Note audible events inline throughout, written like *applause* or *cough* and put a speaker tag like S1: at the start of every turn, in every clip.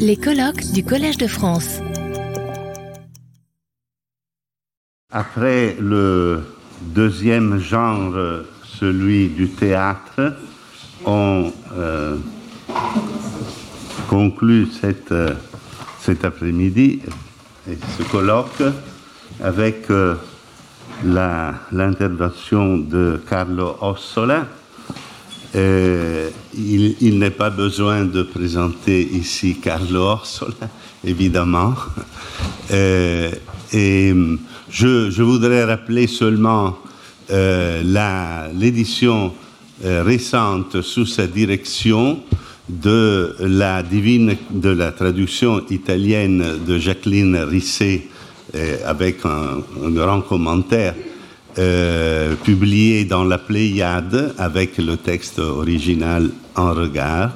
S1: Les colloques du Collège de France.
S2: Après le deuxième genre, celui du théâtre, on euh, conclut cet après-midi et ce colloque avec euh, l'intervention de Carlo Ossola. Euh, il n'est pas besoin de présenter ici Carlo Ossola, *laughs* évidemment. Euh, et hum, je, voudrais rappeler seulement euh, l'édition euh, récente sous sa direction de la divine de la traduction italienne de Jacqueline Risset euh, avec un grand commentaire euh, publié dans la Pléiade avec le texte original en regard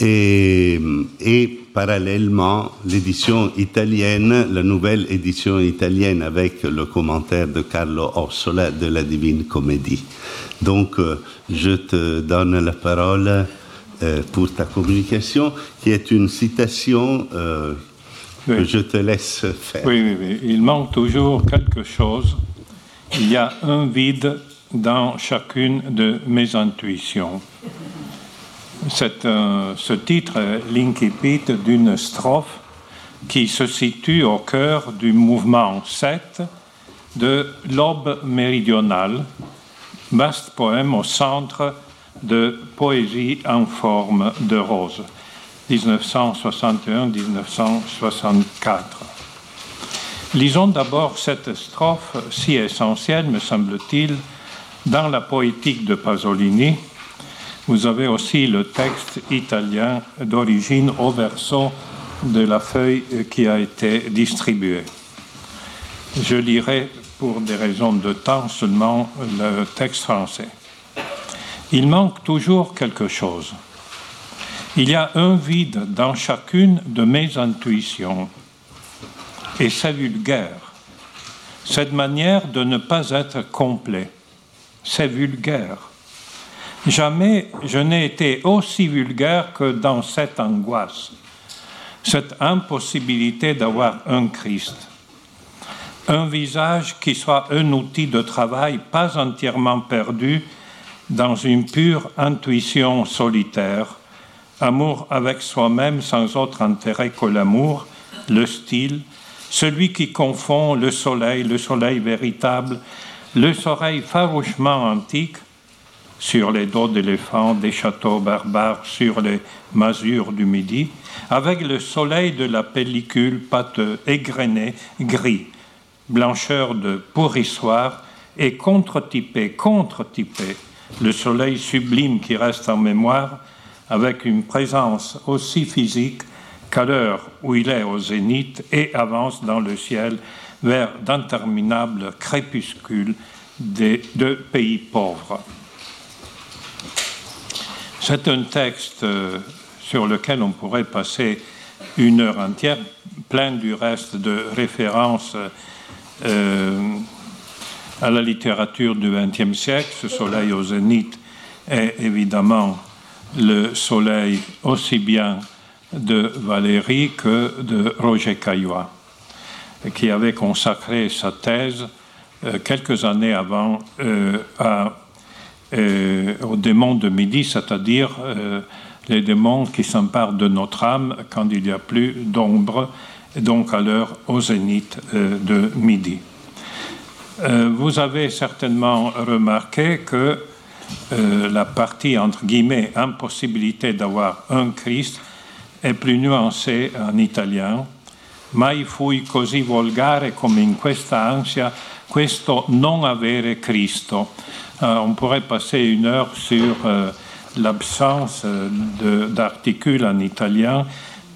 S2: et, et parallèlement l'édition italienne, la nouvelle édition italienne avec le commentaire de Carlo Ossola de la Divine Comédie. Donc euh, je te donne la parole euh, pour ta communication qui est une citation que je te laisse faire.
S3: Oui, oui, oui. Il manque toujours quelque chose. Il y a un vide dans chacune de mes intuitions. Un- ce titre l'incipit d'une strophe qui se situe au cœur du mouvement 7 de l'aube méridionale, vaste poème au centre de Poésie en forme de rose, 1961-1964. Lisons d'abord cette strophe si essentielle, me semble-t-il, dans la poétique de Pasolini. Vous avez aussi le texte italien d'origine au verso de la feuille qui a été distribuée. Je lirai pour des raisons de temps seulement le texte français. Il manque toujours quelque chose. Il y a un vide dans chacune de mes intuitions et c'est vulgaire. Cette manière de ne pas être complet, c'est vulgaire. Jamais je n'ai été aussi vulgaire que dans cette angoisse, cette impossibilité d'avoir un Christ, un visage qui soit un outil de travail pas entièrement perdu dans une pure intuition solitaire, amour avec soi-même sans autre intérêt que l'amour, le style, celui qui confond le soleil, le soleil véritable, le soleil farouchement antique, sur les dos d'éléphants des châteaux barbares, sur les masures du Midi, avec le soleil de la pellicule pâteux, égrené, gris, blancheur de pourrissoir, et contre-typé, contre-typé, le soleil sublime qui reste en mémoire, avec une présence aussi physique qu'à l'heure où il est au zénith et avance dans le ciel vers d'interminables crépuscules des deux pays pauvres. C'est un texte euh, sur lequel on pourrait passer une heure entière, plein du reste de références euh, à la littérature du XXe siècle. Ce soleil au zénith est évidemment le soleil aussi bien de Valérie que de Roger Caillois, qui avait consacré sa thèse euh, quelques années avant euh, à euh, aux démons de midi, c'est-à-dire les démons qui s'emparent de notre âme quand il n'y a plus d'ombre, donc à l'heure au zénith de midi. Vous avez certainement remarqué que la partie entre guillemets impossibilité d'avoir un Christ è più nuancée en italien. Mai fui così volgare come in questa ansia questo non avere Cristo. Euh, on pourrait passer une heure sur euh, l'absence euh, d'articules en italien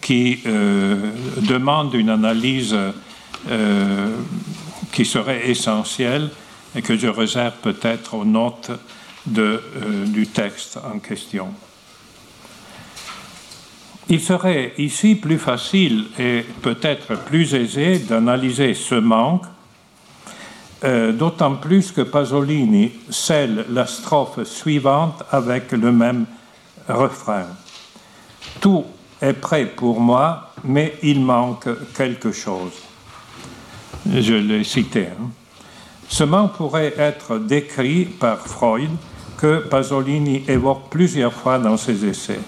S3: qui euh, demande une analyse qui serait essentielle et que je réserve peut-être aux notes de, du texte en question. Il serait ici plus facile et peut-être plus aisé d'analyser ce manque, euh, d'autant plus que Pasolini scelle la strophe suivante avec le même refrain. Tu est prêt pour moi, mais il manque quelque chose. Je l'ai cité. Hein. Ce manque pourrait être décrit par Freud, que Pasolini évoque plusieurs fois dans ses essais.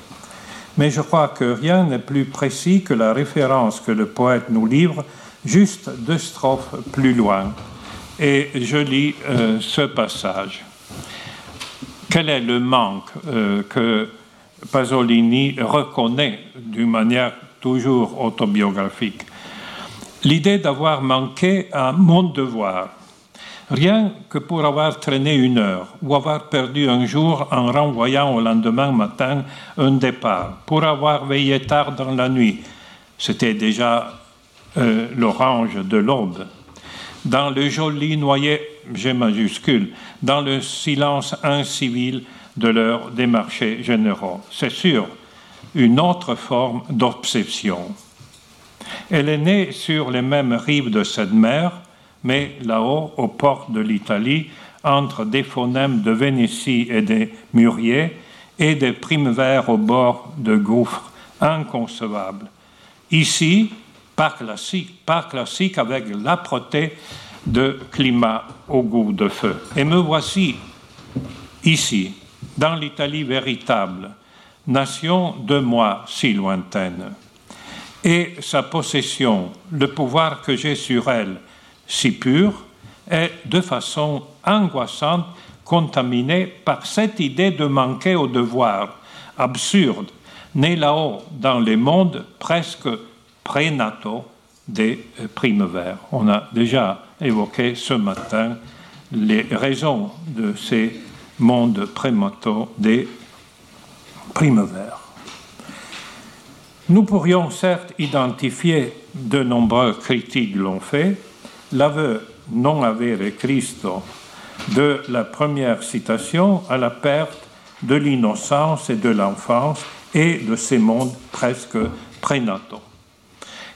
S3: Mais je crois que rien n'est plus précis que la référence que le poète nous livre juste deux strophes plus loin. Et je lis euh, ce passage. Quel est le manque euh, que Pasolini reconnaît d'une manière toujours autobiographique? L'idée d'avoir manqué à mon devoir, rien que pour avoir traîné une heure ou avoir perdu un jour en renvoyant au lendemain matin un départ, pour avoir veillé tard dans la nuit, c'était déjà euh, l'orange de l'aube, dans le joli noyer, G majuscule, dans le silence incivil de l'heure des marchés généraux. C'est sûr, une autre forme d'obsession. Elle est née sur les mêmes rives de cette mer, mais là-haut, aux portes de l'Italie, entre des phonèmes de Vénétie et des mûriers, et des primes verts au bord de gouffres inconcevables. Ici, pas classique, pas classique avec l'âpreté de climat au goût de feu. Et me voici ici, dans l'Italie véritable, nation de moi si lointaine. Et sa possession, le pouvoir que j'ai sur elle, si pur, est de façon angoissante contaminée par cette idée de manquer au devoir absurde, né là-haut dans les mondes presque prénataux des primes verts. On a déjà évoqué ce matin les raisons de ces mondes prénataux des primes verts. Nous pourrions certes identifier, de nombreux critiques l'ont fait, l'aveu non avere Cristo de la première citation à la perte de l'innocence et de l'enfance et de ces mondes presque prénataux.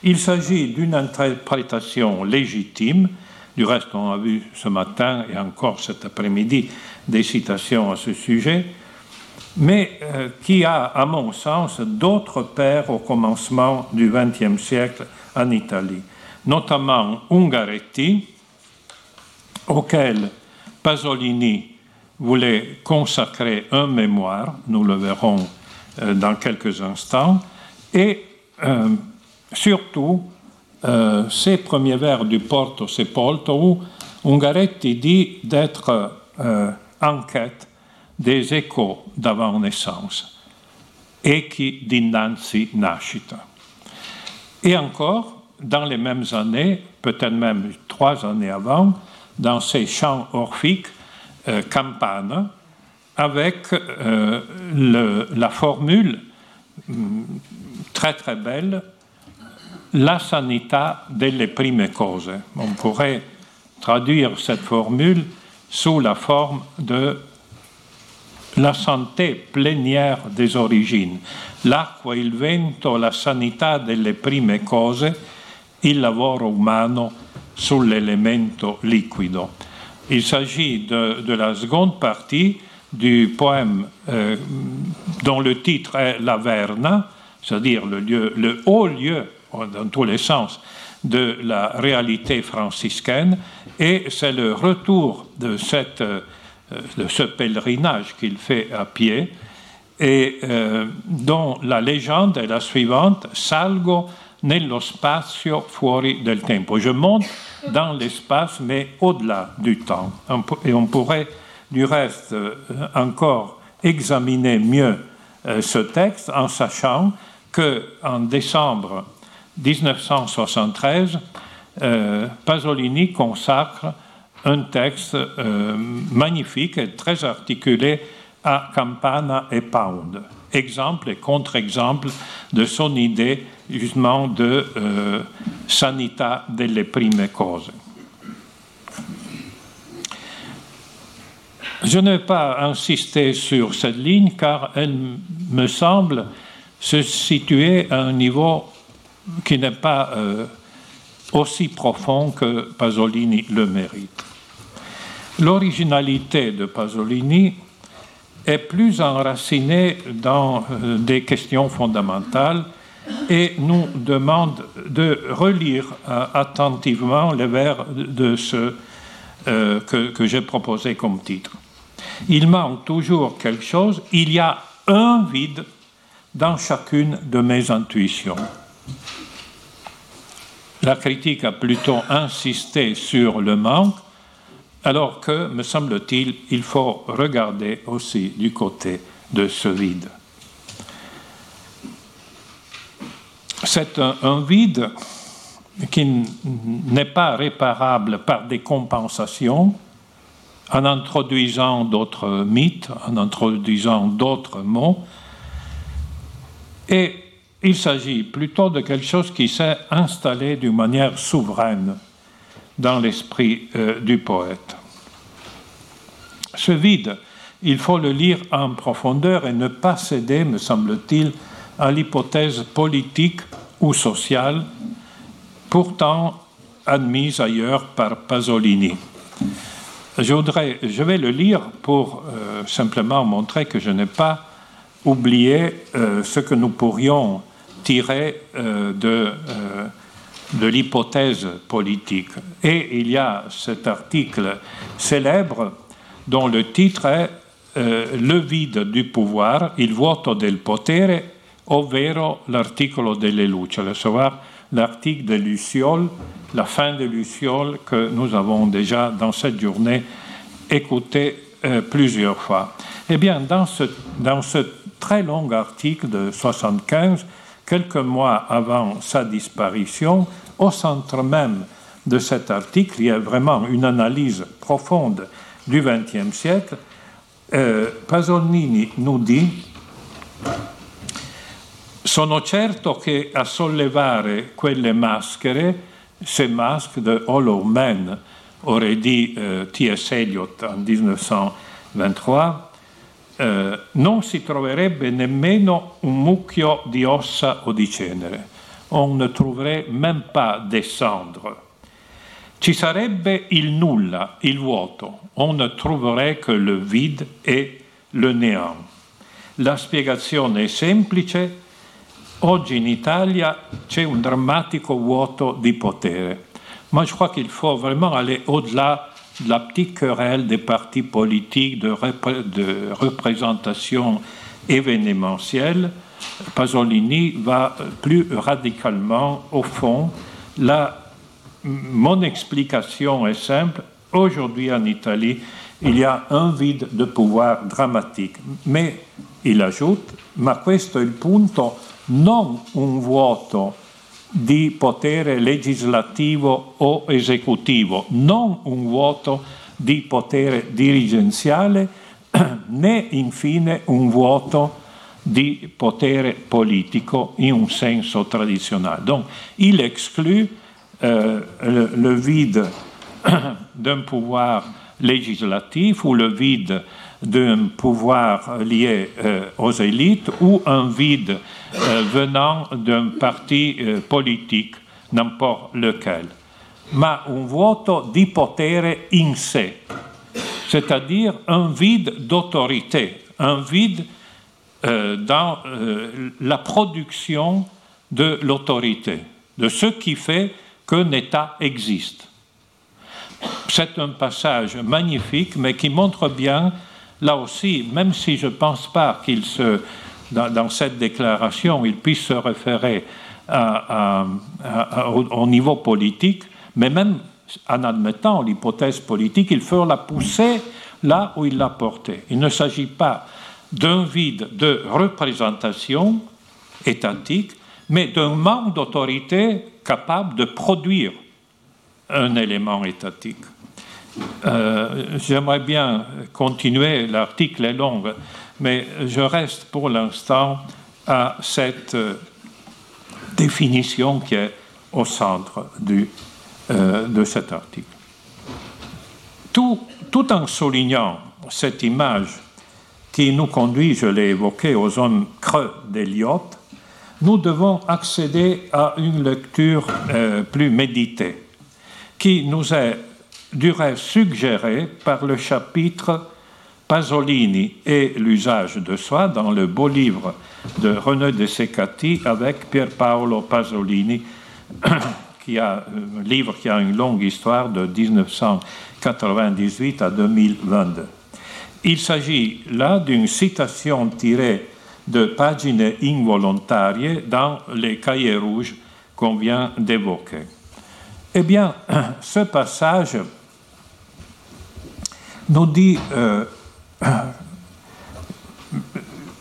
S3: Il s'agit d'une interprétation légitime, du reste on a vu ce matin et encore cet après-midi des citations à ce sujet, mais euh, qui a, à mon sens, d'autres pères au commencement du XXe siècle en Italie, notamment Ungaretti, auquel Pasolini voulait consacrer un mémoire, nous le verrons euh, dans quelques instants, et euh, surtout ces premiers vers du Porto Sepolto où Ungaretti dit d'être en quête des échos d'avant naissance, echi dinanzi nascita. Et encore, dans les mêmes années, peut-être même trois années avant, dans ces chants orphiques, euh, avec euh, la formule mm, très très belle, la sanità delle prime cose. On pourrait traduire cette formule sous la forme de la santé plénière des origines, l'acqua, il vento, la sanità delle prime cose, il lavoro umano sull'elemento liquido. Il s'agit de, la seconde partie du poème euh, dont le titre est La Verna, c'est-à-dire le, haut lieu, dans tous les sens, de la réalité franciscaine, et c'est le retour de cette euh, de ce pèlerinage qu'il fait à pied, et euh, dont la légende est la suivante Salgo nello spazio fuori del tempo. Je monte dans l'espace, mais au-delà du temps. Et on pourrait, du reste, euh, encore examiner mieux ce texte en sachant que en décembre 1973, Pasolini consacre un texte euh, magnifique et très articulé à Campana et Pound. Exemple et contre-exemple de son idée justement de euh, sanità delle prime cose. Je ne vais pas insister sur cette ligne car elle me semble se situer à un niveau qui n'est pas euh, aussi profond que Pasolini le mérite. L'originalité de Pasolini est plus enracinée dans euh, des questions fondamentales et nous demande de relire attentivement les vers de ce que, que j'ai proposé comme titre. Il manque toujours quelque chose, il y a un vide dans chacune de mes intuitions. La critique a plutôt insisté sur le manque, alors que, me semble-t-il, il faut regarder aussi du côté de ce vide. C'est un, vide qui n'est pas réparable par des compensations, en introduisant d'autres mythes, en introduisant d'autres mots, et il s'agit plutôt de quelque chose qui s'est installé d'une manière souveraine dans l'esprit euh, du poète. Ce vide, il faut le lire en profondeur et ne pas céder, me semble-t-il, à l'hypothèse politique ou sociale, pourtant admise ailleurs par Pasolini. Je, voudrais, je vais le lire pour euh, simplement montrer que je n'ai pas oublié euh, ce que nous pourrions tirer de, de l'hypothèse politique. Et il y a cet article célèbre dont le titre est Le vide du pouvoir, il vuoto del potere, ovvero l'articolo delle luci, savoir l'article de Luciole, la fin de Luciole que nous avons déjà dans cette journée écouté euh, plusieurs fois. Eh bien, dans ce, dans ce très long article de 75, quelques mois avant sa disparition, au centre même de cet article, il y a vraiment une analyse profonde du XXe siècle. Euh, Pasolini nous dit Sono certo che a sollevare quelle maschere, ces masques de Hollow Man, aurait dit euh, T.S. Eliot en 1923, eh, non si troverebbe nemmeno un mucchio di ossa o di cenere. On ne trouverait même pas des cendres. Ci sarebbe il nulla, il vuoto. On ne trouverait que le vide et le néant. La spiegazione è semplice Oggi in Italia c'è un drammatico vuoto di potere. Moi, je crois qu'il faut vraiment aller au-delà de la petite querelle des partis politiques de, représentation événementielle. Pasolini va plus radicalement au fond. La, mon explication est simple. Aujourd'hui en Italie, il y a un vide de pouvoir dramatique. Mais, il ajoute, ma questo è il punto non un vuoto di potere legislativo o esecutivo, non un vuoto di potere dirigenziale, *clears throat* né infine un vuoto di potere politico in un senso traditionnel. Donc, il exclut euh, le, le, vide *clears throat* d'un pouvoir législatif ou le vide d'un pouvoir lié euh, aux élites ou un vide euh, venant d'un parti euh, politique, n'importe lequel, ma un vuoto di potere in sé, c'est-à-dire un vide d'autorité, un vide dans la production de l'autorité, de ce qui fait qu'un État existe. C'est un passage magnifique, mais qui montre bien là aussi, même si je ne pense pas qu'il se, dans, cette déclaration, il puisse se référer au, niveau politique, mais même en admettant l'hypothèse politique, il faut la pousser là où il l'a portée. Il ne s'agit pas d'un vide de représentation étatique, mais d'un manque d'autorité capable de produire un élément étatique. Euh, j'aimerais bien continuer, l'article est long, mais je reste pour l'instant à cette euh, définition qui est au centre du, euh, de cet article. Tout, tout, en soulignant cette image qui nous conduit, je l'ai évoqué, aux zones creux d'Eliot, nous devons accéder à une lecture plus méditée, qui nous est du rêve suggéré par le chapitre Pasolini et l'usage de soi dans le beau livre de René de Secati avec Pier Paolo Pasolini, *clears throat* qui a un livre qui a une longue histoire de 1998 à 2022. Il s'agit là d'une citation tirée de Pagine involontarie dans les cahiers rouges qu'on vient d'évoquer. Eh bien, *clears throat* ce passage nous dit euh, *clears throat*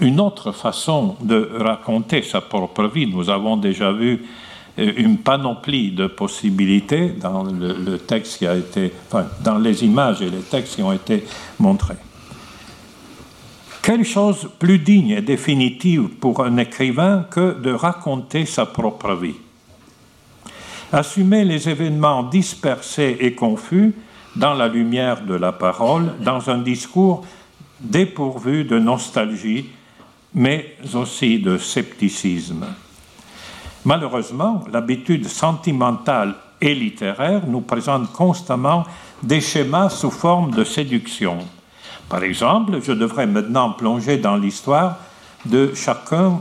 S3: une autre façon de raconter sa propre vie. Nous avons déjà vu euh, une panoplie de possibilités dans le, texte qui a été, dans les images et les textes qui ont été montrés. Quelle chose plus digne et définitive pour un écrivain que de raconter sa propre vie? Assumer les événements dispersés et confus dans la lumière de la parole, dans un discours dépourvu de nostalgie, mais aussi de scepticisme. Malheureusement, l'habitude sentimentale et littéraire nous présente constamment des schémas sous forme de séduction par exemple, je devrais maintenant plonger dans l'histoire de chacun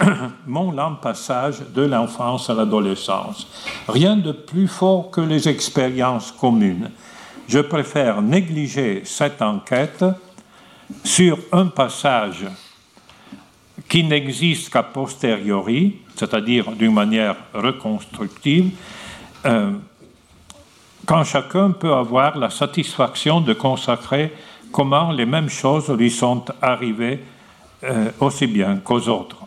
S3: *clears throat* mon lent passage de l'enfance à l'adolescence. Rien de plus fort que les expériences communes. Je préfère négliger cette enquête sur un passage qui n'existe qu'à posteriori, c'est-à-dire d'une manière reconstructive, euh, quand chacun peut avoir la satisfaction de consacrer comment les mêmes choses lui sont arrivées euh, aussi bien qu'aux autres.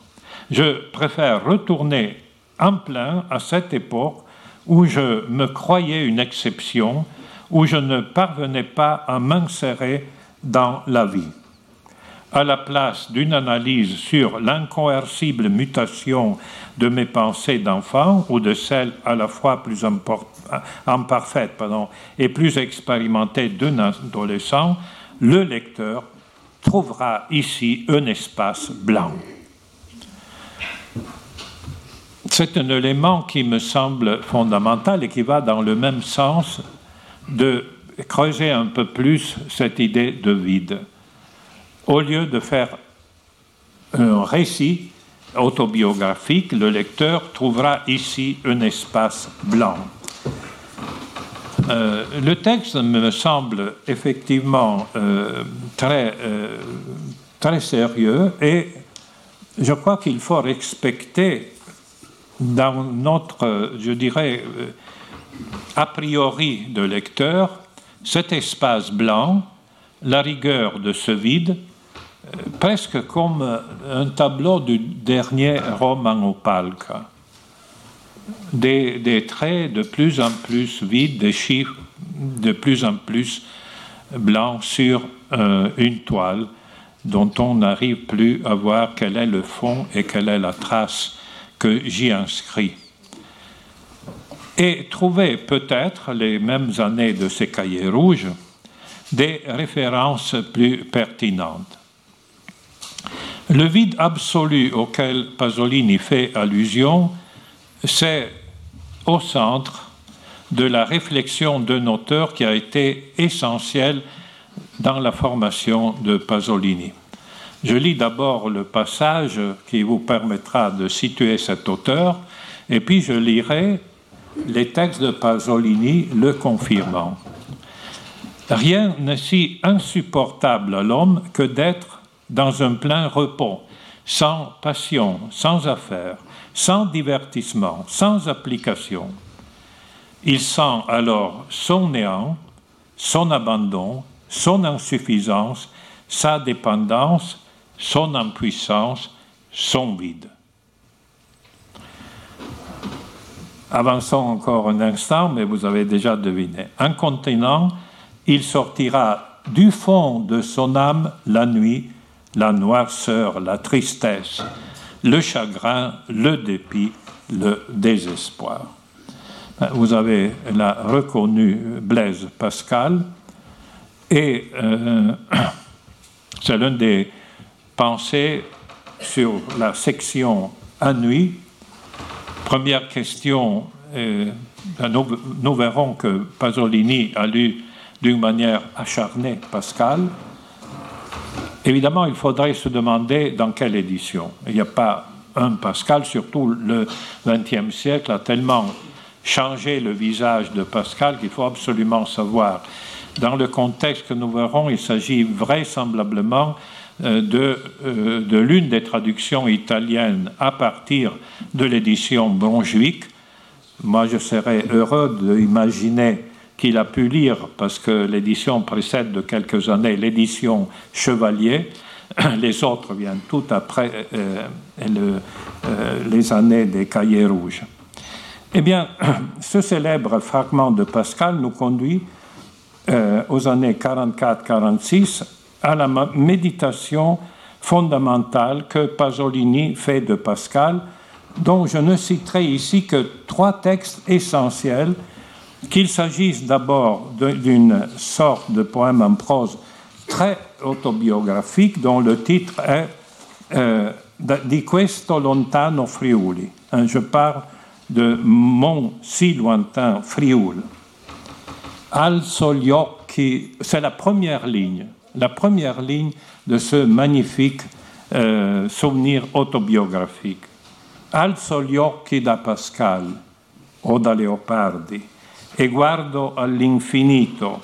S3: Je préfère retourner en plein à cette époque où je me croyais une exception, où je ne parvenais pas à m'insérer dans la vie. À la place d'une analyse sur l'incoercible mutation de mes pensées d'enfant ou de celles à la fois plus imparfaites et plus expérimentées d'un adolescent, le lecteur trouvera ici un espace blanc. C'est un élément qui me semble fondamental et qui va dans le même sens de creuser un peu plus cette idée de vide. Au lieu de faire un récit autobiographique, le lecteur trouvera ici un espace blanc. Euh, le texte me semble effectivement euh, très, euh, très sérieux et je crois qu'il faut respecter dans notre, je dirais, a priori de lecteur, cet espace blanc, la rigueur de ce vide, presque comme un tableau du dernier roman palque. Des, traits de plus en plus vides, des chiffres de plus en plus blancs sur euh, une toile dont on n'arrive plus à voir quel est le fond et quelle est la trace que j'y inscris. Et trouver peut-être les mêmes années de ces cahiers rouges des références plus pertinentes. Le vide absolu auquel Pasolini fait allusion c'est au centre de la réflexion d'un auteur qui a été essentiel dans la formation de Pasolini. Je lis d'abord le passage qui vous permettra de situer cet auteur, et puis je lirai les textes de Pasolini le confirmant. Rien n'est si insupportable à l'homme que d'être dans un plein repos, sans passion, sans affaires, sans divertissement, sans application. Il sent alors son néant, son abandon, son insuffisance, sa dépendance, son impuissance, son vide. Avançons encore un instant, mais vous avez déjà deviné. Incontinent, il sortira du fond de son âme la nuit, la noirceur, la tristesse, le chagrin, le dépit, le désespoir. Vous avez là reconnu Blaise Pascal, et euh, *coughs* c'est l'une des pensées sur la section à nuit. Première question, euh, nous, nous, verrons que Pasolini a lu d'une manière acharnée Pascal, Évidemment, il faudrait se demander dans quelle édition. Il n'y a pas un Pascal, surtout le XXe siècle a tellement changé le visage de Pascal qu'il faut absolument savoir. Dans le contexte que nous verrons, il s'agit vraisemblablement de, euh, de l'une des traductions italiennes à partir de l'édition Brunswick. Moi, je serais heureux d'imaginer qu'il a pu lire, parce que l'édition précède de quelques années l'édition Chevalier. *clears throat* Les autres viennent tout après euh, euh, les années des Cahiers rouges. Eh bien, *clears throat* ce célèbre fragment de Pascal nous conduit euh, aux années 44-46 à la méditation fondamentale que Pasolini fait de Pascal, dont je ne citerai ici que trois textes essentiels qu'il s'agisse d'abord d'une sorte de poème en prose très autobiographique dont le titre est euh, Di questo lontano Friuli. Hein, je parle de mon si lointain Frioul. Alzo gli occhi, c'est la première ligne, la première ligne de ce magnifique euh, souvenir autobiographique. Alzo gli occhi da Pascal o da Leopardi e guardo all'infinito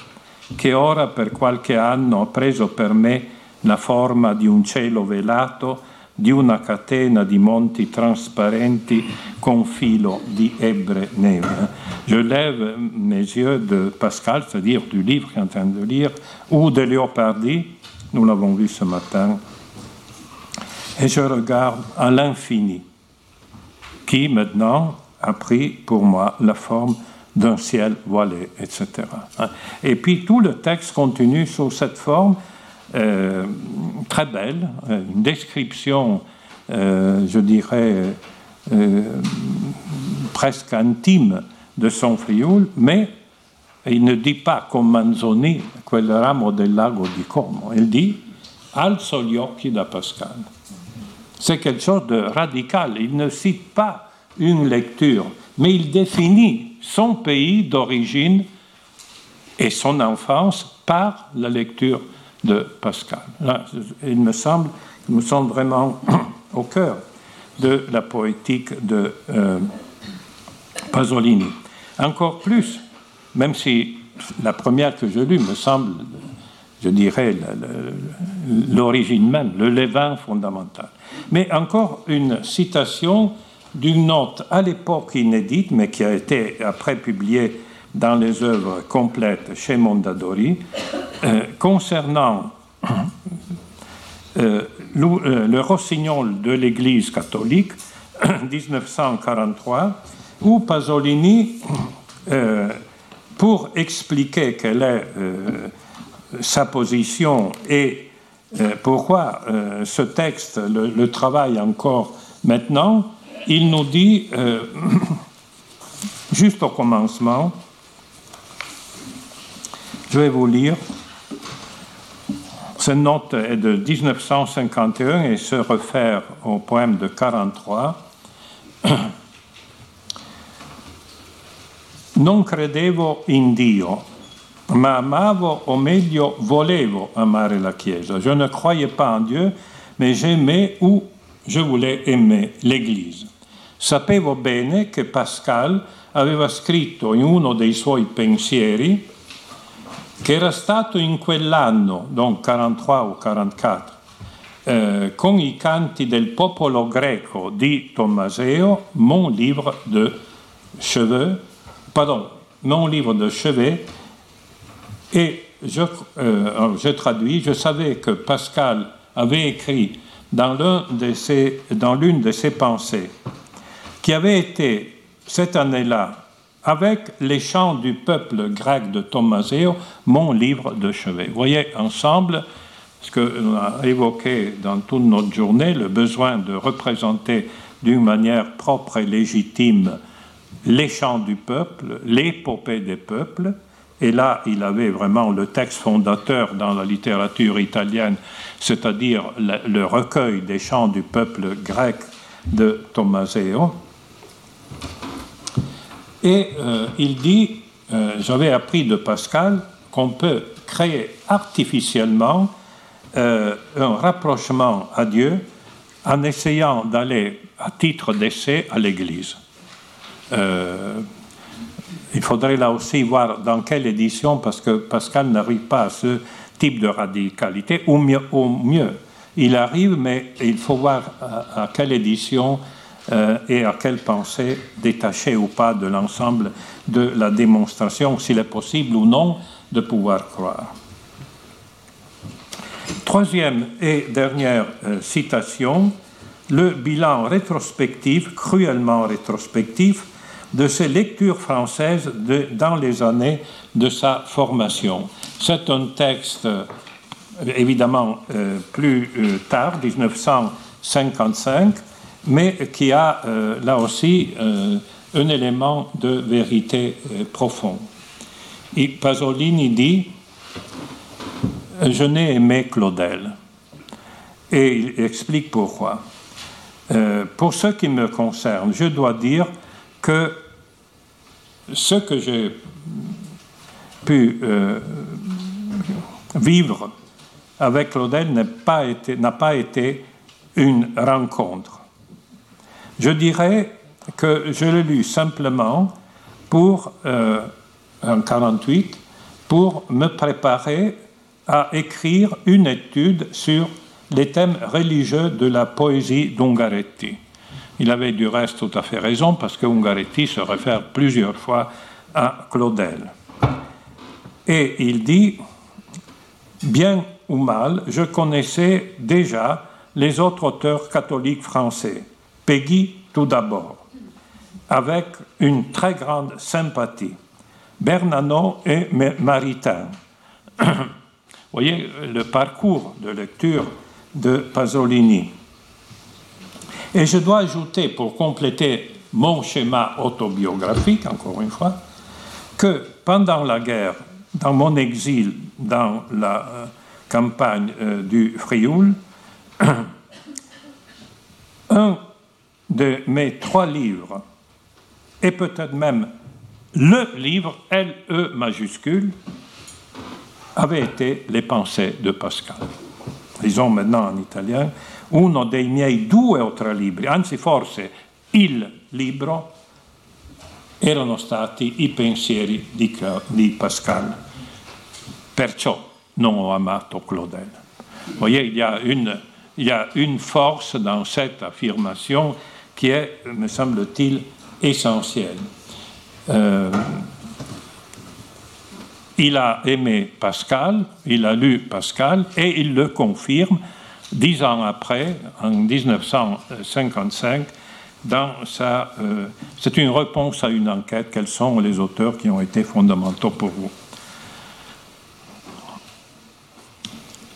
S3: che ora per qualche anno ha preso per me la forma di un cielo velato, di una catena di monti trasparenti con filo di ebbre neve. Je lève mes yeux de Pascal, c'est-à-dire du livre qu'il est en train de lire, ou de Léopardi, nous l'avons vu ce matin, et je regarde à l'infini, qui maintenant a pris pour moi la forme d'un ciel voilé, etc. Et puis tout le texte continue sous cette forme euh, très belle, euh, une description, euh, je dirais, presque intime de son frioul, mais il ne dit pas comme Manzoni, quel ramo del lago di Como, il dit alzo gli occhi da Pascal. C'est quelque chose de radical, il ne cite pas une lecture, mais il définit son pays d'origine et son enfance par la lecture de Pascal. il me semble que nous sommes vraiment *clears throat* au cœur de la poétique de euh, Pasolini. Encore plus, même si la première que je lus me semble, je dirais, l'origine même, le levain fondamental. Mais encore une citation d'une note à l'époque inédite, mais qui a été après publiée dans les œuvres complètes chez Mondadori, euh, concernant *clears throat* euh, euh, le, rossignol de l'Église catholique, *clears throat* 1943, où Pasolini, pour expliquer quelle est sa position et pourquoi ce texte le travaille encore maintenant, il nous dit, *clears throat* juste au commencement, je vais vous lire, cette note est de 1951 et se réfère au poème de 43. *clears throat* Non credevo in Dio, ma amavo, o meglio, volevo amare la Chiesa. Je ne croyais pas en Dieu, mais j'aimais ou je voulais aimer l'Église. Sapevo bene che Pascal aveva scritto in uno dei suoi pensieri che era stato in quell'anno, donc 43 o 44, eh, con i canti del popolo greco di Tommaseo, mon livre de chevet, pardon, mon livre de chevet, et je, euh, je traduis, je savais que Pascal avait écrit dans l'une de de ses pensées qui avait été cette année-là, avec les chants du peuple grec de Tommaseo, mon livre de chevet. Vous voyez ensemble ce qu'on a évoqué dans toute notre journée, le besoin de représenter d'une manière propre et légitime les chants du peuple, l'épopée des peuples. Et là, il avait vraiment le texte fondateur dans la littérature italienne, c'est-à-dire le recueil des chants du peuple grec de Tommaseo. Et euh, il dit, euh, j'avais appris de Pascal qu'on peut créer artificiellement euh, un rapprochement à Dieu en essayant d'aller à titre d'essai à l'Église. Il faudrait là aussi voir dans quelle édition, parce que Pascal n'arrive pas à ce type de radicalité, ou mieux il arrive, mais il faut voir à, quelle édition euh, et à quelle pensée détacher ou pas de l'ensemble de la démonstration, s'il est possible ou non de pouvoir croire. Troisième et dernière euh, citation, le bilan rétrospectif, cruellement rétrospectif, de ses lectures françaises dans les années de sa formation. C'est un texte évidemment euh, plus euh, tard, 1955, mais qui a là aussi un élément de vérité profond. Et Pasolini dit Je n'ai aimé Claudel. Et il explique pourquoi. Euh, pour ce qui me concerne, je dois dire que ce que j'ai pu euh, vivre avec Claudel n'a pas été une rencontre. Je dirais que je l'ai lu simplement pour, euh, en 48, pour me préparer à écrire une étude sur les thèmes religieux de la poésie d'Ungaretti. Il avait du reste tout à fait raison parce que Ungaretti se réfère plusieurs fois à Claudel. Et il dit, bien ou mal, je connaissais déjà les autres auteurs catholiques français, Peggy tout d'abord, avec une très grande sympathie, Bernano et Maritain. Vous voyez le parcours de lecture de Pasolini. Et je dois ajouter, pour compléter mon schéma autobiographique, encore une fois, que pendant la guerre, dans mon exil dans la euh, campagne euh, du Frioul, *clears throat* un de mes trois livres, et peut-être même le livre, L-E majuscule, avait été Les pensées de Pascal disons maintenant en italien, uno dei miei due o tre libri, anzi forse il libro, erano stati i pensieri di, di Pascal. Perciò non ho amato Claudel. Vous voyez, il y, a une, il y a une force dans cette affirmation qui est, me semble-t-il, essentielle. Euh, il a aimé Pascal, il a lu Pascal et il le confirme dix ans après, en 1955, dans sa. Euh, c'est une réponse à une enquête. Quels sont les auteurs qui ont été fondamentaux pour vous?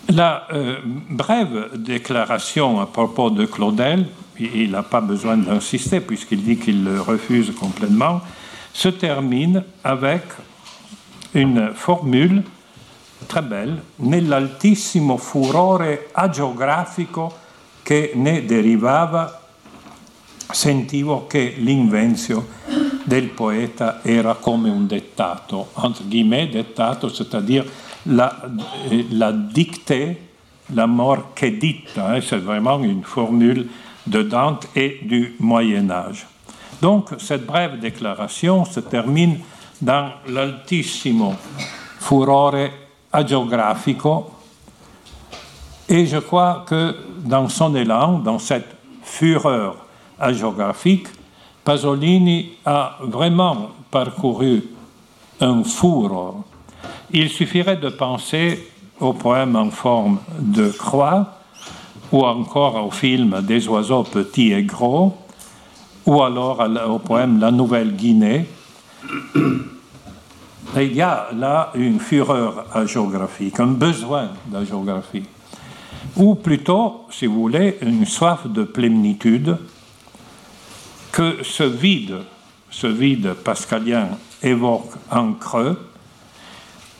S3: La euh, brève déclaration à propos de Claudel, il n'a pas besoin d'insister puisqu'il dit qu'il le refuse complètement, se termine avec une formule très belle, nell'altissimo furore agiografico che ne derivava, sentivo che l'invenzio del poeta era come un dettato, entre guillemets dettato, c'est-à-dire la, la dictée, la mort dita, hein, c'est vraiment une formule de Dante et du Moyen Âge. Donc cette brève déclaration se termine dans l'altissimo furore agiografico. Et je crois que dans son élan, dans cette fureur agiographique, Pasolini a vraiment parcouru un furor. Il suffirait de penser au poème en forme de croix, ou encore au film Des oiseaux petits et gros, ou alors au poème La Nouvelle-Guinée, il y a là une fureur géographique, un besoin de géographie, ou plutôt, si vous voulez, une soif de plénitude que ce vide, ce vide pascalien évoque en creux,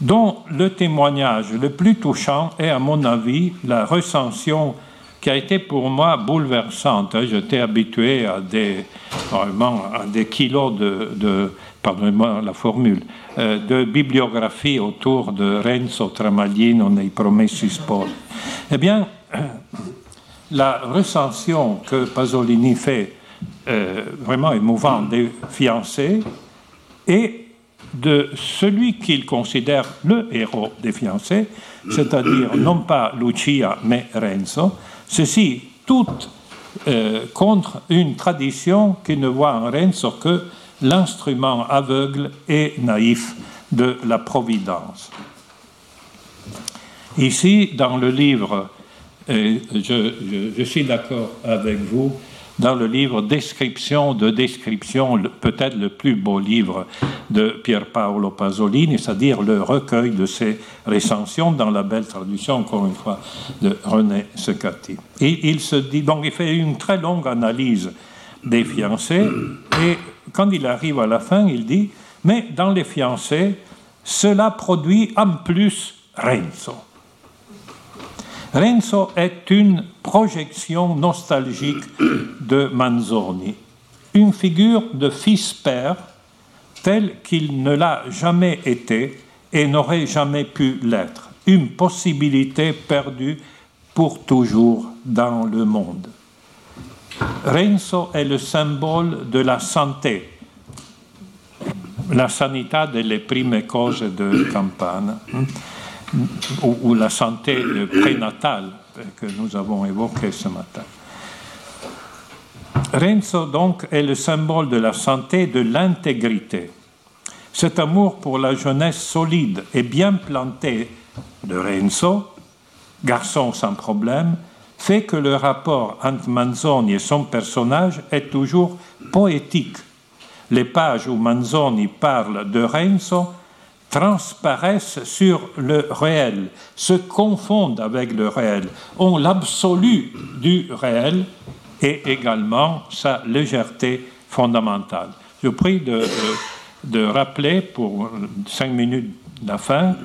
S3: dont le témoignage le plus touchant est, à mon avis, la recension qui a été pour moi bouleversante. Hein. J'étais habitué à des, vraiment, des kilos de, de la formule, euh, de bibliographie autour de Renzo Tramaglino nei Promessi Sposi. Eh bien, *clears throat* la recension que Pasolini fait, euh, vraiment émouvant, des fiancés, et de celui qu'il considère le héros des fiancés, c'est-à-dire non pas Lucia mais Renzo, ceci tout euh, contre une tradition qui ne voit en Renzo que l'instrument aveugle et naïf de la Providence. Ici, dans le livre, je suis d'accord avec vous, dans le livre Description de description, peut-être le plus beau livre de Pier Paolo Pasolini, c'est-à-dire le recueil de ses recensions dans la belle traduction, encore une fois, de René Secati. Il se dit, donc il fait une très longue analyse des fiancés, et quand il arrive à la fin, il dit, mais dans les fiancés, cela produit en plus Renzo. Renzo est une projection nostalgique de Manzoni, une figure de fils-père tel qu'il ne l'a jamais été et n'aurait jamais pu l'être, une possibilité perdue pour toujours dans le monde. Renzo est le symbole de la santé, la sanità delle prime cose de campana ou, la santé prénatale que nous avons évoquée ce matin. Renzo, donc, est le symbole de la santé et de l'intégrité. Cet amour pour la jeunesse solide et bien planté de Renzo, garçon sans problème, fait que le rapport entre Manzoni et son personnage est toujours poétique. Les pages où Manzoni parle de Renzo transparaissent sur le réel, se confondent avec le réel, ont l'absolu du réel et également sa légèreté fondamentale. Je prie de, rappeler pour cinq minutes la fin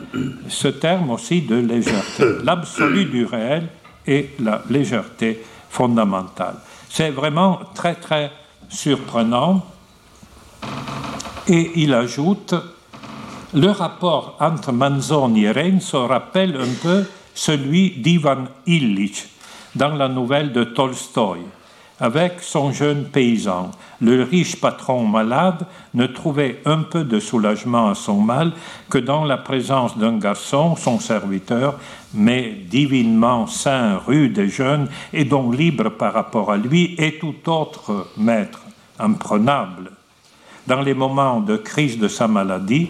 S3: ce terme aussi de légèreté, l'absolu du réel et la légèreté fondamentale. C'est vraiment très très surprenant. Et il ajoute le rapport entre Manzoni et Renzo rappelle un peu celui d'Ivan Illich dans la nouvelle de Tolstoï. Avec son jeune paysan, le riche patron malade ne trouvait un peu de soulagement à son mal que dans la présence d'un garçon, son serviteur, mais divinement sain, rude et jeune, et donc libre par rapport à lui et tout autre maître, imprenable. Dans les moments de crise de sa maladie,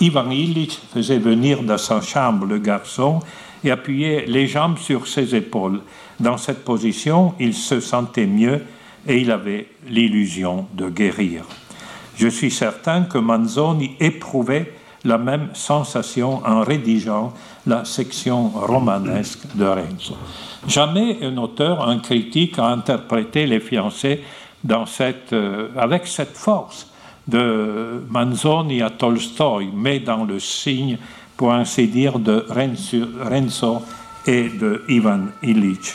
S3: Ivan Illich faisait venir dans sa chambre le garçon et appuyait les jambes sur ses épaules. Dans cette position, il se sentait mieux et il avait l'illusion de guérir. Je suis certain que Manzoni éprouvait la même sensation en rédigeant la section romanesque de Renzo. Jamais un auteur, un critique a interprété les fiancés euh, avec cette force de Manzoni à Tolstoï, mais dans le signe, pour ainsi dire, de Renzo et de Ivan Illich.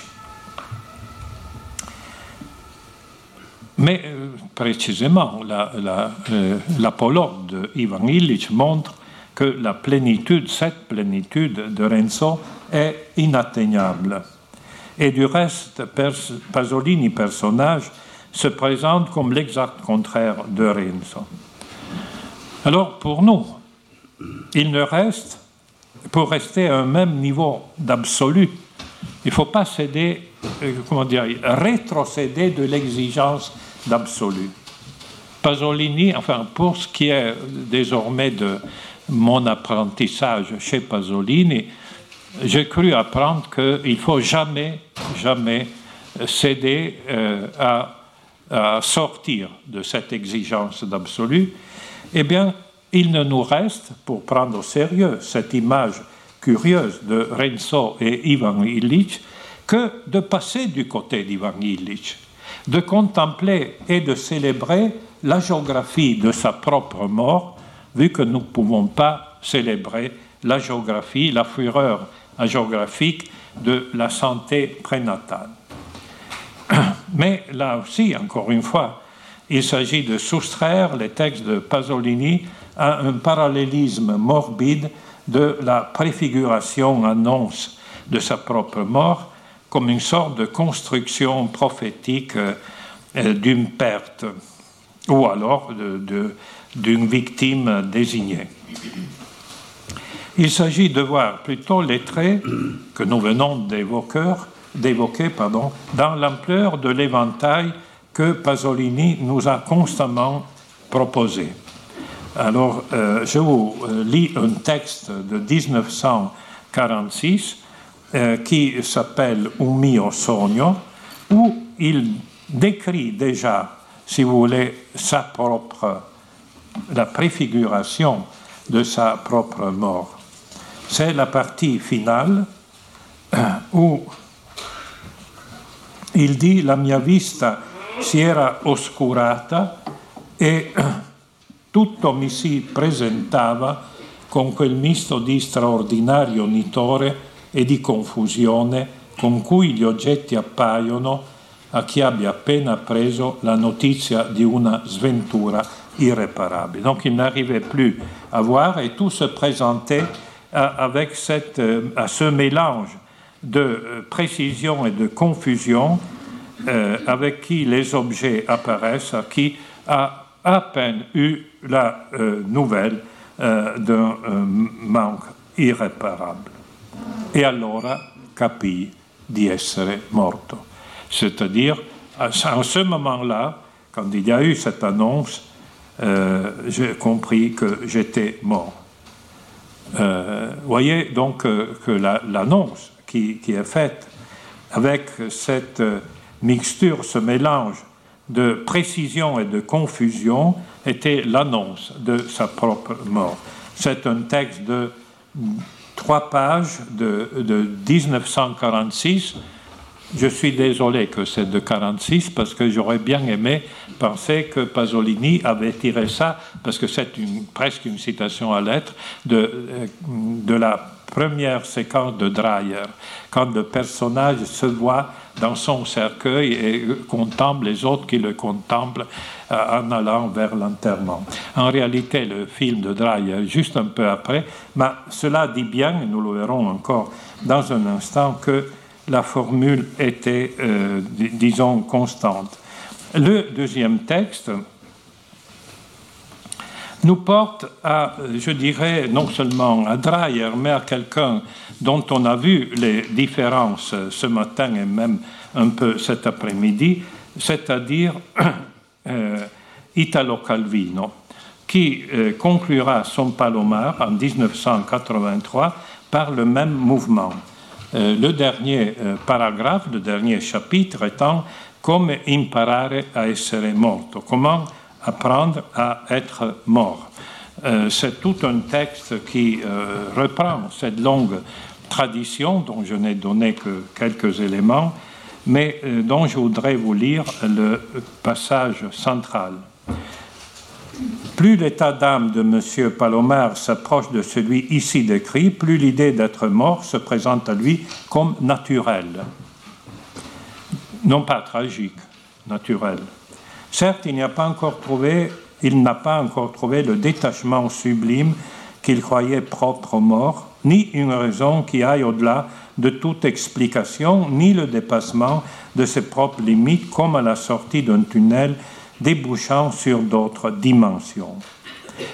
S3: Mais euh, précisément, euh, l'apologue de Ivan Illich montre que la plénitude, cette plénitude de Renzo est inatteignable. Et du reste, Pasolini, personnage, se présente comme l'exact contraire de Renzo. Alors pour nous, il ne reste, pour rester à un même niveau d'absolu, il ne faut pas céder, euh, comment dire, rétrocéder de l'exigence d'absolu. Pasolini, enfin pour ce qui est désormais de mon apprentissage chez Pasolini, j'ai cru apprendre qu'il ne faut jamais, jamais céder euh, à sortir de cette exigence d'absolu, eh bien, il ne nous reste, pour prendre au sérieux cette image curieuse de Renzo et Ivan Illich, que de passer du côté d'Ivan Illich, de contempler et de célébrer la géographie de sa propre mort, vu que nous ne pouvons pas célébrer la géographie, la fureur géographique de la santé prénatale. Mais là aussi, encore une fois, il s'agit de soustraire les textes de Pasolini à un parallélisme morbide de la préfiguration annonce de sa propre mort comme une sorte de construction prophétique euh, d'une perte ou alors d'une victime désignée. Il s'agit de voir plutôt les traits que nous venons d'évoquer dans l'ampleur de l'éventail que Pasolini nous a constamment proposé. Alors, euh, je vous euh, lis un texte de 1946 euh, qui s'appelle Un mio sogno, où il décrit déjà, si vous voulez, sa propre, la préfiguration de sa propre mort. C'est la partie finale où il dit La mia vista si era oscurata e *clears throat* tutto mi si presentava con quel misto di straordinario nitore e di confusione con cui gli oggetti appaiono a chi abbia appena preso la notizia di una sventura irréparable. Donc il n'arrivait plus à voir et tout se présentait avec cette, euh, à ce mélange de euh, précision et de confusion euh, avec qui les objets apparaissent, à qui a à peine eu la euh, nouvelle d'un manque irréparable. Et allora capì di essere morto. C'est-à-dire, en ce moment-là, quand il y a eu cette annonce, j'ai compris que j'étais mort. voyez donc que l'annonce qui, qui, est faite avec cette mixture, ce mélange de précision et de confusion était l'annonce de sa propre mort. C'est un texte de trois pages de, 1946. Je suis désolé que c'est de 46 parce que j'aurais bien aimé penser que Pasolini avait tiré ça, parce que c'est presque une citation à lettre, de, de la première séquence de Dreyer, quand le personnage se voit dans son cercueil et contemple les autres qui le contemplent euh, en allant vers l'enterrement. En réalité, le film de Dreyer, juste un peu après, mais cela dit bien, et nous le verrons encore dans un instant, que la formule était, euh, disons, constante. Le deuxième texte, nous porte à, je dirais, non seulement à Dreyer, mais à quelqu'un dont on a vu les différences ce matin et même un peu cet après-midi, c'est-à-dire *coughs* euh, Italo Calvino, qui euh, conclura son Palomar en 1983 par le même mouvement. Euh, le dernier paragraphe, le dernier chapitre étant Come imparare a essere morto, comment apprendre à être mort. Euh, c'est tout un texte qui euh, reprend cette longue tradition dont je n'ai donné que quelques éléments, mais euh, dont je voudrais vous lire le passage central. Plus l'état d'âme de M. Palomar s'approche de celui ici décrit, plus l'idée d'être mort se présente à lui comme naturelle, non pas tragique, naturelle. Certes, il n'a pas encore trouvé, le détachement sublime qu'il croyait propre aux morts, ni une raison qui aille au-delà de toute explication, ni le dépassement de ses propres limites, comme à la sortie d'un tunnel débouchant sur d'autres dimensions.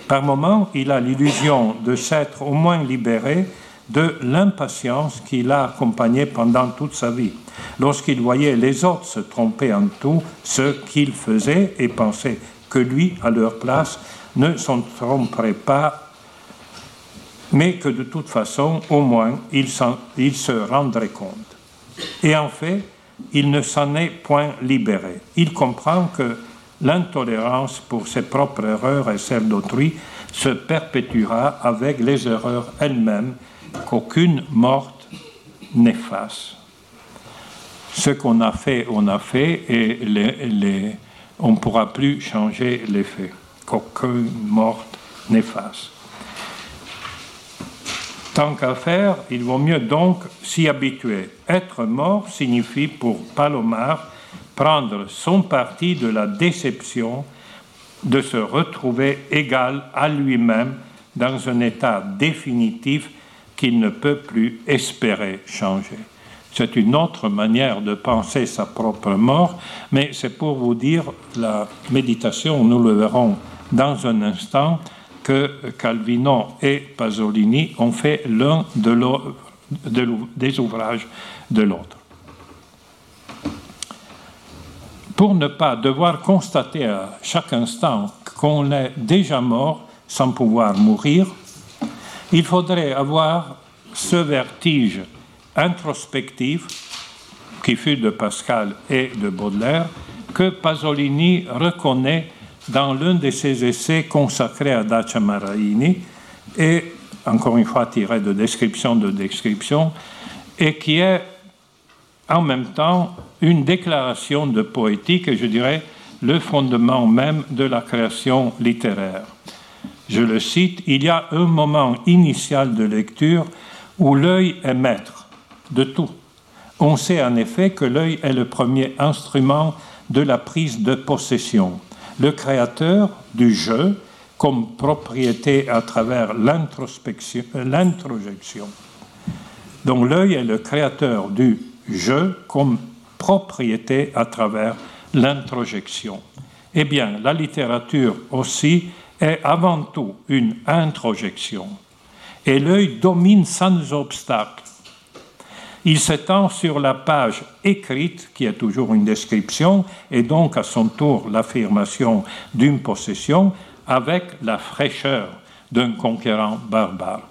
S3: Par moments, il a l'illusion de s'être au moins libéré de l'impatience qui l'a accompagné pendant toute sa vie. Lorsqu'il voyait les autres se tromper en tout ce qu'il faisait et pensait que lui, à leur place, ne s'en tromperait pas, mais que de toute façon, au moins, il, il se rendrait compte. Et en fait, il ne s'en est point libéré. Il comprend que l'intolérance pour ses propres erreurs et celles d'autrui se perpétuera avec les erreurs elles-mêmes qu'aucune morte n'efface. Ce qu'on a fait, on a fait, et on ne pourra plus changer les faits, qu'aucune morte n'efface. Tant qu'à faire, il vaut mieux donc s'y habituer. Être mort signifie pour Palomar prendre son parti de la déception de se retrouver égal à lui-même dans un état définitif qu'il ne peut plus espérer changer. C'est une autre manière de penser sa propre mort, mais c'est pour vous dire la méditation, nous le verrons dans un instant, que Calvino et Pasolini ont fait l'un de des ouvrages de l'autre. Pour ne pas devoir constater à chaque instant qu'on est déjà mort sans pouvoir mourir, il faudrait avoir ce vertige introspectif qui fut de Pascal et de Baudelaire que Pasolini reconnaît dans l'un de ses essais consacrés à Dacia Maraini et encore une fois tiré de description de description et qui est en même temps une déclaration de poétique et je dirais le fondement même de la création littéraire. Je le cite, il y a un moment initial de lecture où l'œil est maître de tout. On sait en effet que l'œil est le premier instrument de la prise de possession le créateur du jeu comme propriété à travers l'introjection. Donc l'œil est le créateur du jeu comme propriété à travers l'introjection. Eh bien, la littérature aussi est avant tout une introjection. Et l'œil domine sans obstacle il s'étend sur la page écrite, qui est toujours une description, et donc à son tour l'affirmation d'une possession, avec la fraîcheur d'un conquérant barbare.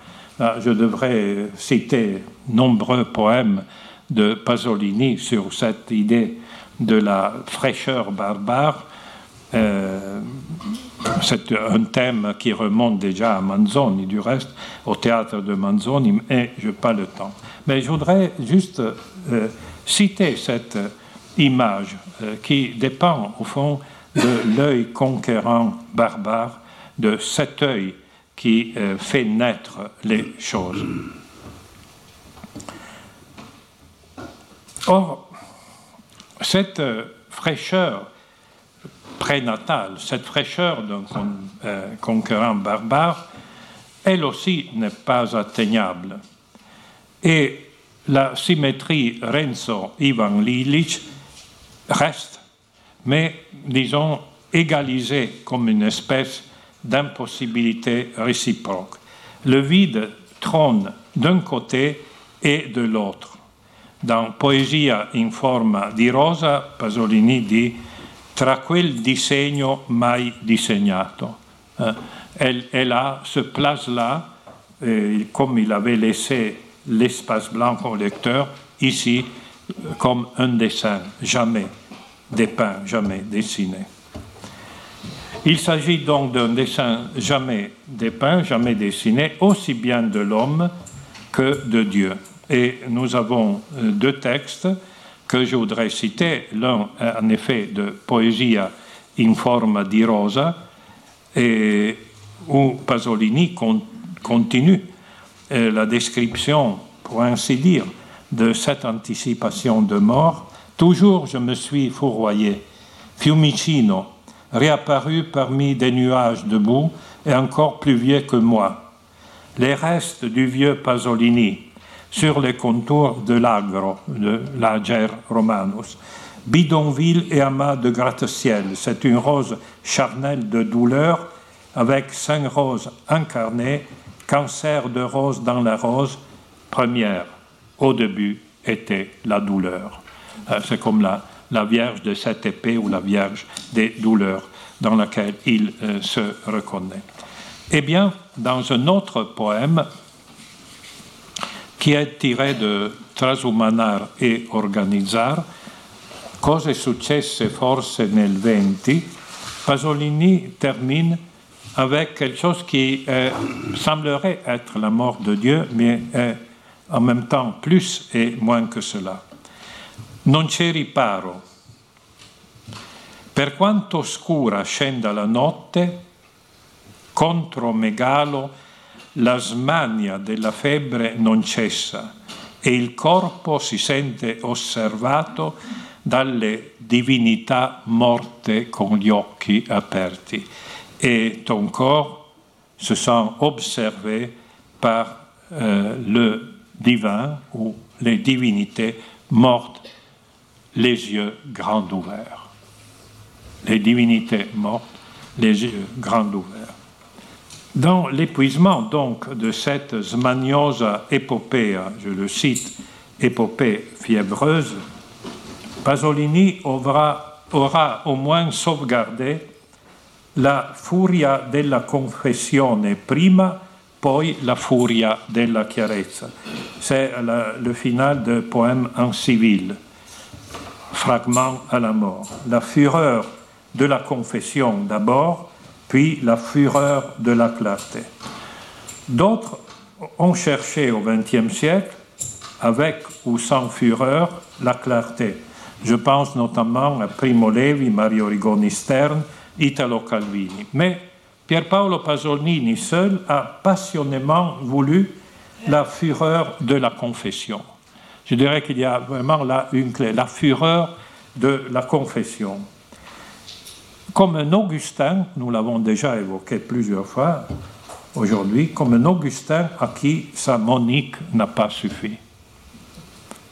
S3: Je devrais citer nombreux poèmes de Pasolini sur cette idée de la fraîcheur barbare. Euh, c'est un thème qui remonte déjà à Manzoni, du reste, au théâtre de Manzoni, mais je n'ai pas le temps. Mais je voudrais juste euh, citer cette image euh, qui dépend, au fond, de l'œil conquérant barbare, de cet œil qui euh, fait naître les choses. Or, cette fraîcheur prénatale, cette fraîcheur d'un conquérant barbare, elle aussi n'est pas atteignable et la symétrie Renzo-Ivan Lilic reste, mais disons égalisée comme une espèce d'impossibilité réciproque. Le vide trône d'un côté et de l'autre. Dans Poesia in forma di rosa, Pasolini dit Tra quel disegno mai disegnato. Euh, elle, a, se place là, comme il avait laissé l'espace blanc au lecteur, ici, comme un dessin, jamais dépeint, jamais dessiné. Il s'agit donc d'un dessin jamais dépeint, jamais dessiné, aussi bien de l'homme que de Dieu. Et nous avons euh, deux textes que je voudrais citer, l'un en effet de Poesia in forma di rosa, où Pasolini continue euh, la description, pour ainsi dire, de cette anticipation de mort, toujours je me suis fourroyé. Fiumicino, réapparu parmi des nuages de boue et encore plus vieux que moi. Les restes du vieux Pasolini sur les contours de l'agro, de l'Ager Romanus. Bidonville et amas de gratte-ciel, c'est une rose charnelle de douleur avec cinq roses incarnées cancer de rose dans la rose, première, au début, était la douleur. Euh, c'est comme la, la Vierge de cette épée ou la Vierge des douleurs dans laquelle il euh, se reconnaît. Eh bien, dans un autre poème qui tiré de Trasumanar et Organizzar, Cose successe forse nel venti, Pasolini termine avec quelque chose qui euh, semblerait être la mort de Dieu, mais est en même temps plus et moins que cela. Non c'è riparo. Per quanto scura scenda la notte, contro Megalo la smania della febbre non cessa e il corpo si sente osservato dalle divinità morte con gli occhi aperti et ton corps se sent observé par euh, le divin ou les divinités mortes, les yeux grands ouverts. Les divinités mortes, les yeux grands ouverts. Dans l'épuisement donc de cette zmaniosa épopée, je le cite, épopée fiévreuse, Pasolini aura, aura au moins sauvegardé la furia della confessione prima, poi la furia della chiarezza. C'est le final de poème en civil, fragment à la mort. La fureur de la confession d'abord, puis la fureur de la clarté. D'autres ont cherché au XXe siècle, avec ou sans fureur, la clarté. Je pense notamment à Primo Levi, Mario Rigoni Stern, Italo Calvini. Mais Pierpaolo Pasolini seul a passionnément voulu la fureur de la confession. Je dirais qu'il y a vraiment là une clé, la fureur de la confession comme un Augustin, nous l'avons déjà évoqué plusieurs fois aujourd'hui, comme un Augustin à qui sa monique n'a pas suffi.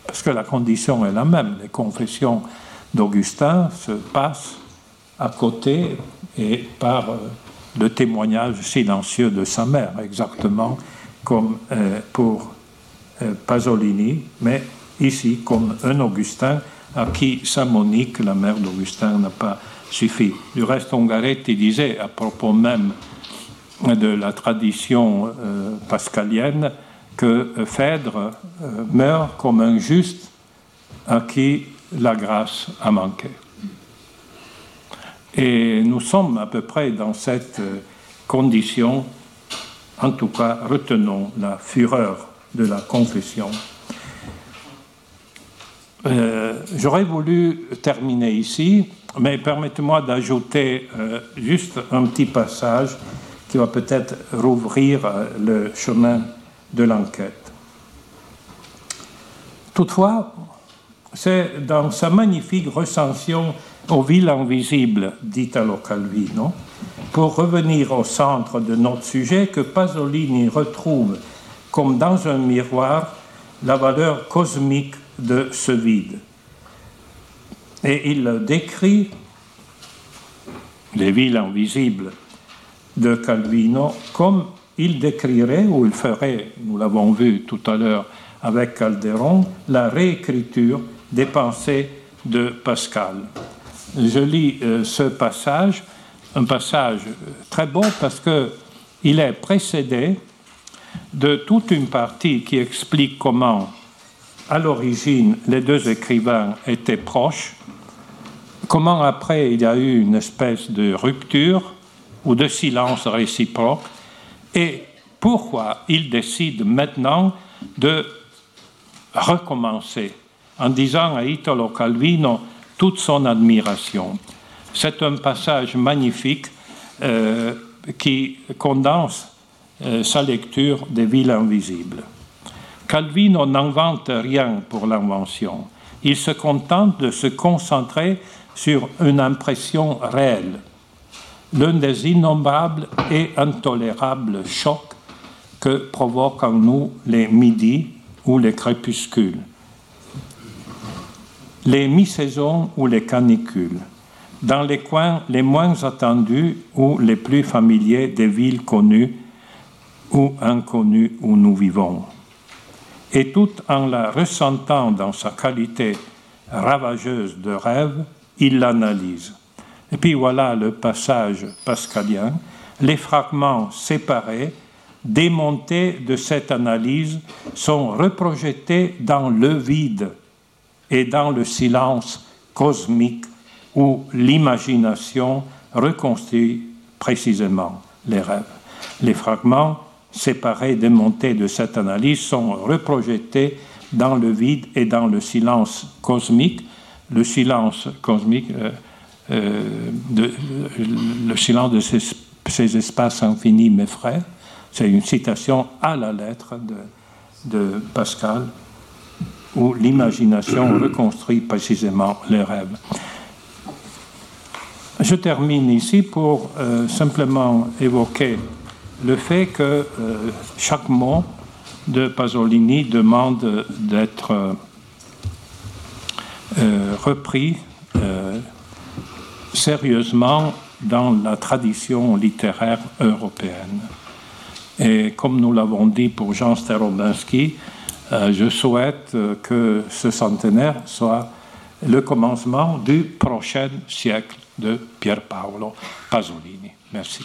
S3: Parce que la condition est la même. Les confessions d'Augustin se passent à côté et par euh, le témoignage silencieux de sa mère, exactement comme euh, pour euh, Pasolini, mais ici comme un Augustin à qui sa Monique, la mère d'Augustin, n'a pas suffit. Du reste, Ongaretti disait à propos même de la tradition euh, pascalienne que Phèdre euh, meurt comme un juste à qui la grâce a manqué. Et nous sommes à peu près dans cette euh, condition, en tout cas, retenons la fureur de la confession. J'aurais voulu terminer ici mais permettez-moi d'ajouter euh, juste un petit passage qui va peut-être rouvrir euh, le chemin de l'enquête. Toutefois, c'est dans sa magnifique recension aux villes invisibles d'Italo Calvino, pour revenir au centre de notre sujet, que Pasolini retrouve, comme dans un miroir, la valeur cosmique de ce vide. Et il décrit les villes invisibles de Calvino comme il décrirait, ou il ferait, nous l'avons vu tout à l'heure avec Calderon, la réécriture des pensées de Pascal. Je lis euh, ce passage, un passage très beau parce qu'il est précédé de toute une partie qui explique comment, à l'origine, les deux écrivains étaient proches comment après il y a eu une espèce de rupture ou de silence réciproque? Et pourquoi il décide maintenant de recommencer en disant à Italo Calvino toute son admiration? C'est un passage magnifique euh, qui condense euh, sa lecture des villes invisibles. Calvino n'invente rien pour l'invention. Il se contente de se concentrer sur une impression réelle, l'un des innombrables et intolérables chocs que provoquent en nous les midis ou les crépuscules, les mi-saisons ou les canicules, dans les coins les moins attendus ou les plus familiers des villes connues ou inconnues où nous vivons. Et tout en la ressentant dans sa qualité ravageuse de rêve, il l'analyse. Et puis voilà le passage pascalien. Les fragments séparés, démontés de cette analyse, sont reprojetés dans le vide et dans le silence cosmique où l'imagination reconstruit précisément les rêves. Les fragments séparés, démontés de cette analyse sont reprojetés dans le vide et dans le silence cosmique le silence cosmique, euh, euh, le silence de ces, espaces infinis m'effraie. C'est une citation à la lettre de, de Pascal, où l'imagination reconstruit précisément les rêves. Je termine ici pour euh, simplement évoquer le fait que euh, chaque mot de Pasolini demande d'être euh, repris sérieusement dans la tradition littéraire européenne. Et comme nous l'avons dit pour Jean Sterobinski, je souhaite que ce centenaire soit le commencement du prochain siècle de Pier Paolo Pasolini. Merci.